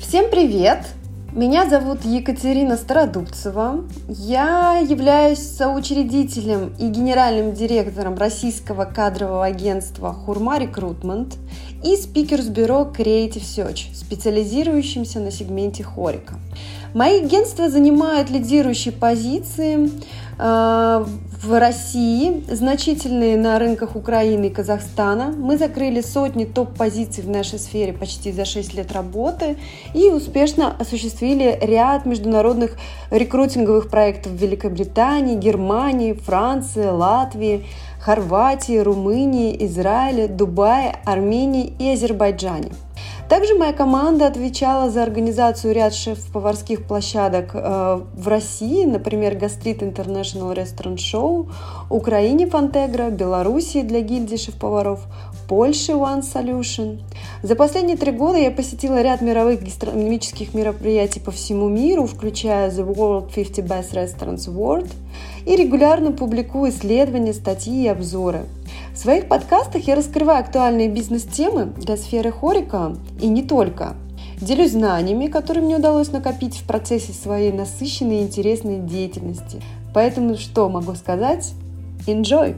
Всем привет! Меня зовут Екатерина Стародубцева. Я являюсь соучредителем и генеральным директором российского кадрового агентства «Хурма Рекрутмент» и спикерс-бюро Creative Search, специализирующимся на сегменте хорика. Мои агентства занимают лидирующие позиции э, в России, значительные на рынках Украины и Казахстана. Мы закрыли сотни топ-позиций в нашей сфере почти за 6 лет работы и успешно осуществили ряд международных рекрутинговых проектов в Великобритании, Германии, Франции, Латвии, Хорватии, Румынии, Израиле, Дубае, Армении и Азербайджане – также моя команда отвечала за организацию ряд шеф-поварских площадок э, в России, например, Гастрит International Restaurant Show, Украине Фантегра, Белоруссии для гильдии шеф-поваров, Польше One Solution. За последние три года я посетила ряд мировых гастрономических мероприятий по всему миру, включая The World 50 Best Restaurants World, и регулярно публикую исследования, статьи и обзоры – в своих подкастах я раскрываю актуальные бизнес-темы для сферы хорика и не только. Делюсь знаниями, которые мне удалось накопить в процессе своей насыщенной и интересной деятельности. Поэтому что могу сказать? Enjoy!